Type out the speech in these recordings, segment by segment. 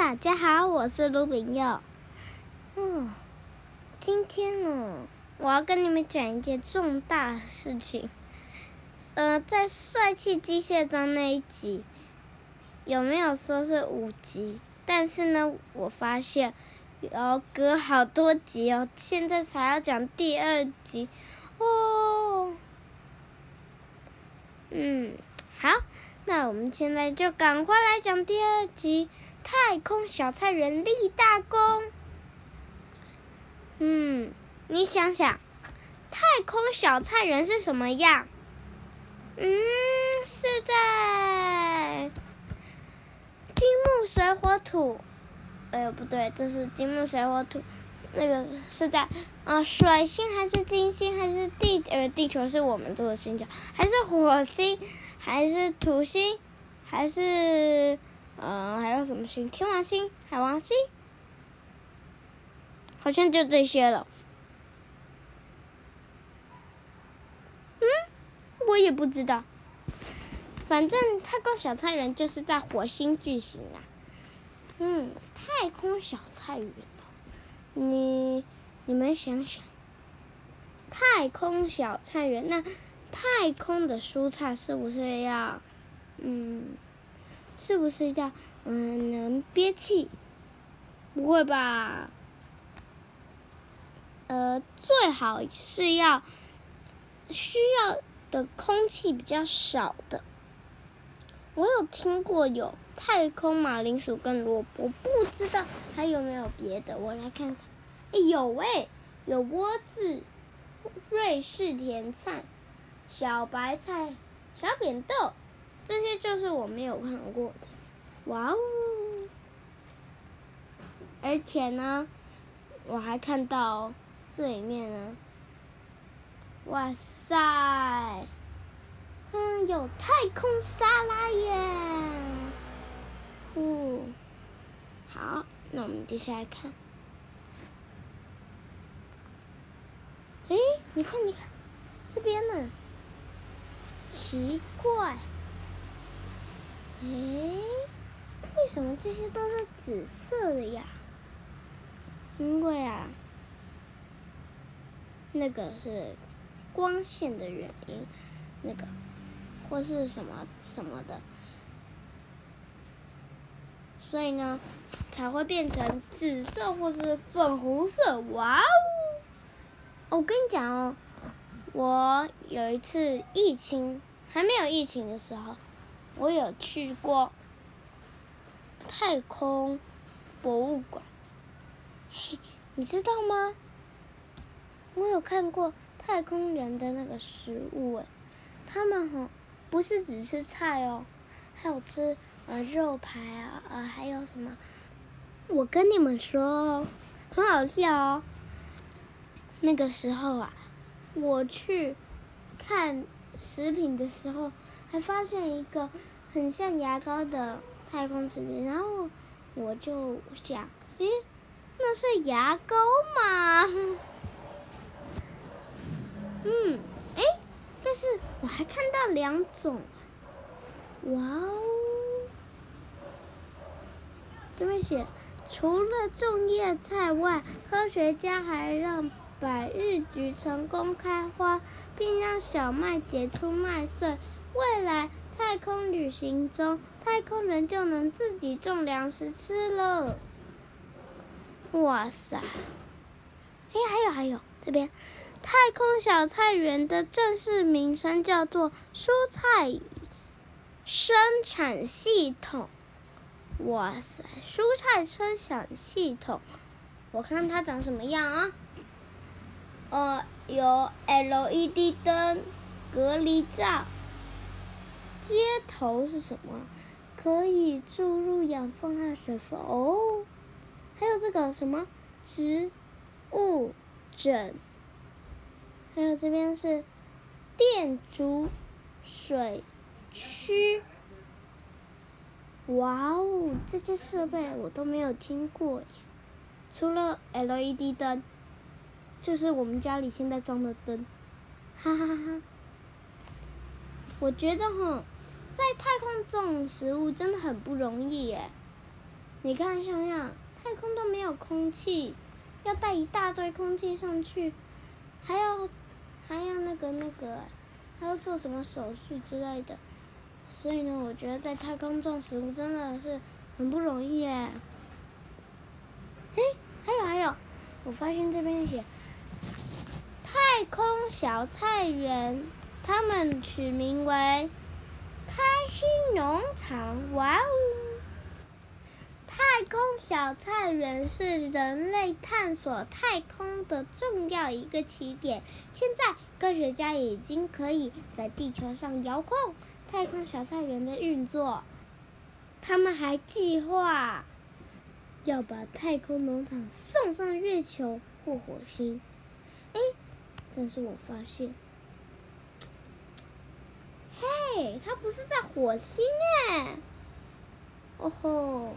大家好，我是卢炳佑。嗯，今天呢，我要跟你们讲一件重大事情。呃，在帅气机械中那一集，有没有说是五集？但是呢，我发现要隔好多集哦，现在才要讲第二集哦。嗯，好，那我们现在就赶快来讲第二集。太空小菜园立大功。嗯，你想想，太空小菜园是什么样？嗯，是在金木水火土。哎呦，不对，这是金木水火土。那个是在啊、呃，水星还是金星还是地？呃，地球是我们住的星球，还是火星，还是土星，还是？嗯，还有什么星？天王星、海王星，好像就这些了。嗯，我也不知道。反正太空小菜园就是在火星举行啊。嗯，太空小菜园，你你们想想，太空小菜园，那太空的蔬菜是不是要嗯？是不是叫嗯能憋气？不会吧？呃，最好是要需要的空气比较少的。我有听过有太空马铃薯跟萝卜，不知道还有没有别的？我来看看。哎，有哎，有莴苣、瑞士甜菜、小白菜、小扁豆。这些就是我没有看过的，哇哦！而且呢，我还看到这里面呢，哇塞，嗯，有太空沙拉耶！哦，好，那我们接下来看，哎，你看，你看，这边呢，奇怪。诶，为什么这些都是紫色的呀？因为啊，那个是光线的原因，那个或是什么什么的，所以呢，才会变成紫色或是粉红色。哇哦！我跟你讲哦，我有一次疫情还没有疫情的时候。我有去过太空博物馆，嘿，你知道吗？我有看过太空人的那个食物，诶，他们哈不是只吃菜哦，还有吃呃肉排啊，呃还有什么？我跟你们说哦，很好笑哦。那个时候啊，我去看食品的时候，还发现一个。很像牙膏的太空食品，然后我就想，诶，那是牙膏吗？嗯，诶，但是我还看到两种，哇哦！这边写，除了种叶菜外，科学家还让百日菊成功开花，并让小麦结出麦穗，未来。太空旅行中，太空人就能自己种粮食吃了。哇塞！哎，还有还有，这边太空小菜园的正式名称叫做蔬菜生产系统。哇塞，蔬菜生产系统，我看它长什么样啊？呃，有 LED 灯、隔离罩。接头是什么？可以注入养分和水分哦。还有这个什么植物枕？还有这边是电阻水区。哇哦，这些设备我都没有听过耶。除了 LED 灯，就是我们家里现在装的灯。哈哈哈哈。我觉得哈。在太空种食物真的很不容易耶，你看，想想，太空都没有空气，要带一大堆空气上去，还要还要那个那个，还要做什么手续之类的。所以呢，我觉得在太空种食物真的是很不容易耶。嘿，还有还有，我发现这边写太空小菜园，他们取名为开心农场。哇哦！太空小菜园是人类探索太空的重要一个起点。现在科学家已经可以在地球上遥控。太空小菜园的运作，他们还计划要把太空农场送上月球或火星。哎，但是我发现，嘿，它不是在火星哎！哦吼，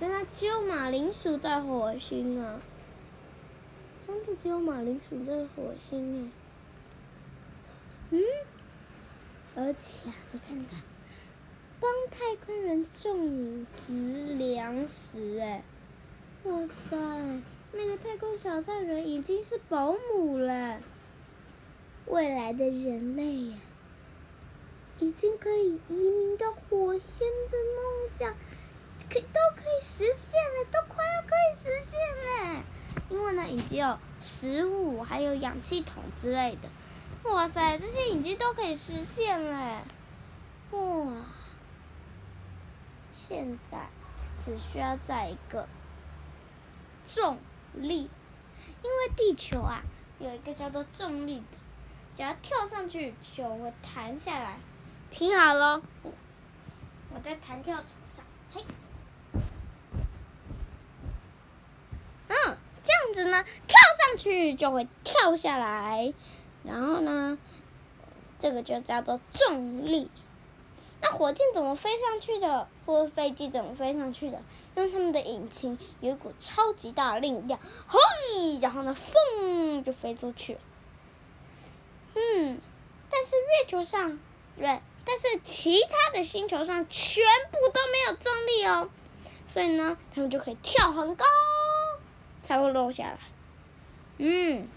原来只有马铃薯在火星啊！真的只有马铃薯在火星哎？嗯？而且啊，你看看，帮太空人种植粮食，哎，哇塞，那个太空小站人已经是保姆了。未来的人类呀，已经可以移民到火星的梦想，可都可以实现了，都快要可以实现了。因为呢，已经有食物，还有氧气筒之类的。哇塞，这些已经都可以实现了！哇，现在只需要再一个重力，因为地球啊有一个叫做重力的，只要跳上去就会弹下来。听好了，我在弹跳床上，嘿，嗯，这样子呢，跳上去就会跳下来。然后呢，这个就叫做重力。那火箭怎么飞上去的？或飞机怎么飞上去的？用他们的引擎有一股超级大的力量，嘿，然后呢，风就飞出去了。嗯，但是月球上，对，但是其他的星球上全部都没有重力哦，所以呢，他们就可以跳很高，才会落下来。嗯。